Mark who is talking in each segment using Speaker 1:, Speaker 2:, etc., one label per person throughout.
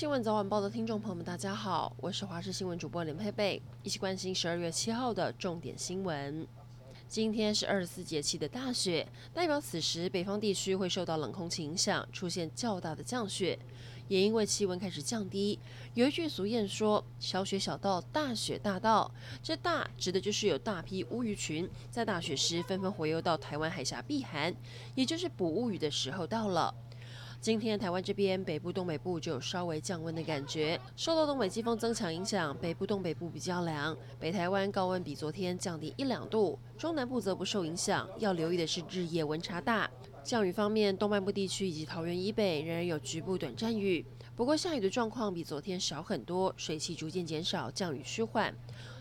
Speaker 1: 新闻早晚报的听众朋友们，大家好，我是华视新闻主播林佩佩，一起关心十二月七号的重点新闻。今天是二十四节气的大雪，代表此时北方地区会受到冷空气影响，出现较大的降雪。也因为气温开始降低，有一句俗谚说：“小雪小到，大雪大到。”这“大”指的就是有大批乌鱼群在大雪时纷纷回游到台湾海峡避寒，也就是捕乌鱼的时候到了。今天台湾这边北部、东北部就有稍微降温的感觉，受到东北季风增强影响，北部、东北部比较凉，北台湾高温比昨天降低一两度，中南部则不受影响。要留意的是日夜温差大。降雨方面，东半部地区以及桃园以北仍然有局部短暂雨，不过下雨的状况比昨天少很多，水汽逐渐减少，降雨趋缓。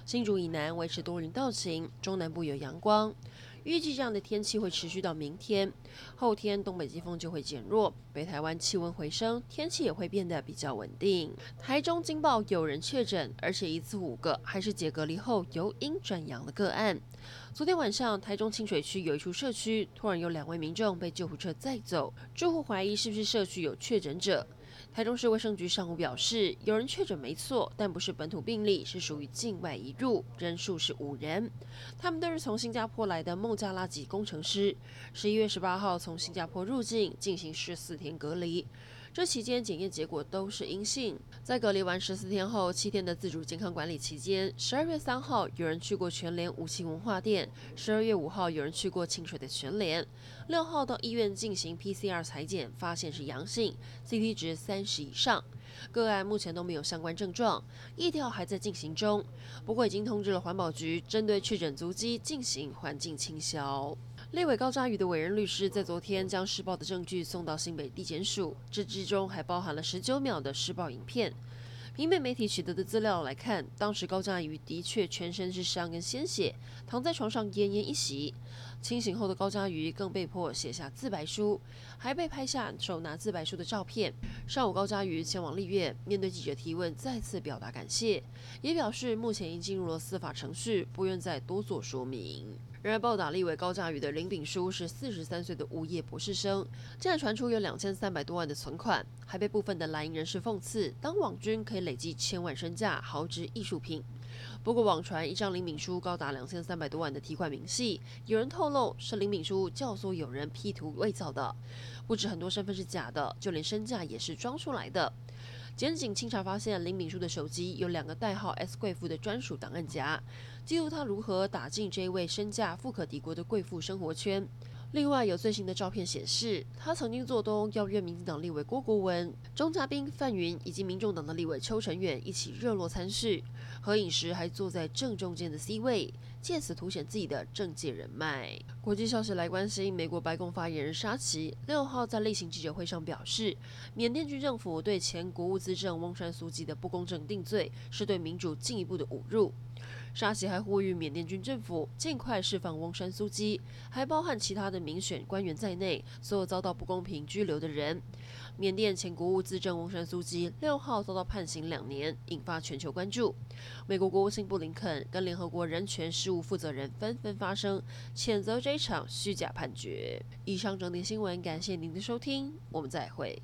Speaker 1: 新竹以南维持多云到晴，中南部有阳光。预计这样的天气会持续到明天，后天东北季风就会减弱，北台湾气温回升，天气也会变得比较稳定。台中惊爆有人确诊，而且一次五个，还是解隔离后由阴转阳的个案。昨天晚上，台中清水区有一处社区突然有两位民众被救护车载走，住户怀疑是不是社区有确诊者。台中市卫生局上午表示，有人确诊没错，但不是本土病例，是属于境外移入，人数是五人。他们都是从新加坡来的孟加拉籍工程师，十一月十八号从新加坡入境，进行十四天隔离。这期间检验结果都是阴性。在隔离完十四天后，七天的自主健康管理期间，十二月三号有人去过全联五期文化店，十二月五号有人去过清水的全联，六号到医院进行 PCR 采检，发现是阳性，CT 值三十以上。个案目前都没有相关症状，疫调还在进行中，不过已经通知了环保局，针对确诊足迹进行环境清消。立委高嘉瑜的委任律师在昨天将施暴的证据送到新北地检署，这之中还包含了十九秒的施暴影片。平面媒体取得的资料来看，当时高嘉瑜的确全身是伤跟鲜血，躺在床上奄奄一息。清醒后的高嘉瑜更被迫写下自白书，还被拍下手拿自白书的照片。上午高嘉瑜前往立院，面对记者提问，再次表达感谢，也表示目前已进入了司法程序，不愿再多做说明。然而，暴打立委高嘉瑜的林炳书是四十三岁的无业博士生，竟然传出有两千三百多万的存款，还被部分的蓝营人士讽刺，当网军可以累积千万身价，豪掷艺术品。不过，网传一张林敏书高达两千三百多万的提款明细，有人透露是林敏书教唆有人 P 图伪造的，不止很多身份是假的，就连身价也是装出来的。检警清查发现，林敏书的手机有两个代号 S 贵妇的专属档案夹，记录他如何打进这一位身价富可敌国的贵妇生活圈。另外，有最新的照片显示，他曾经做东邀约民进党立委郭国文、钟嘉宾、范云以及民众党的立委邱成远一起热络参事，合影时还坐在正中间的 C 位，借此凸显自己的政界人脉。国际消息来关心，美国白宫发言人沙奇六号在例行记者会上表示，缅甸军政府对前国务资政翁山苏姬的不公正定罪，是对民主进一步的侮辱。沙奇还呼吁缅甸军政府尽快释放翁山苏姬，还包含其他的民选官员在内，所有遭到不公平拘留的人。缅甸前国务资政翁山苏姬六号遭到判刑两年，引发全球关注。美国国务卿布林肯跟联合国人权事务负责人纷纷发声，谴责这场虚假判决。以上整点新闻，感谢您的收听，我们再会。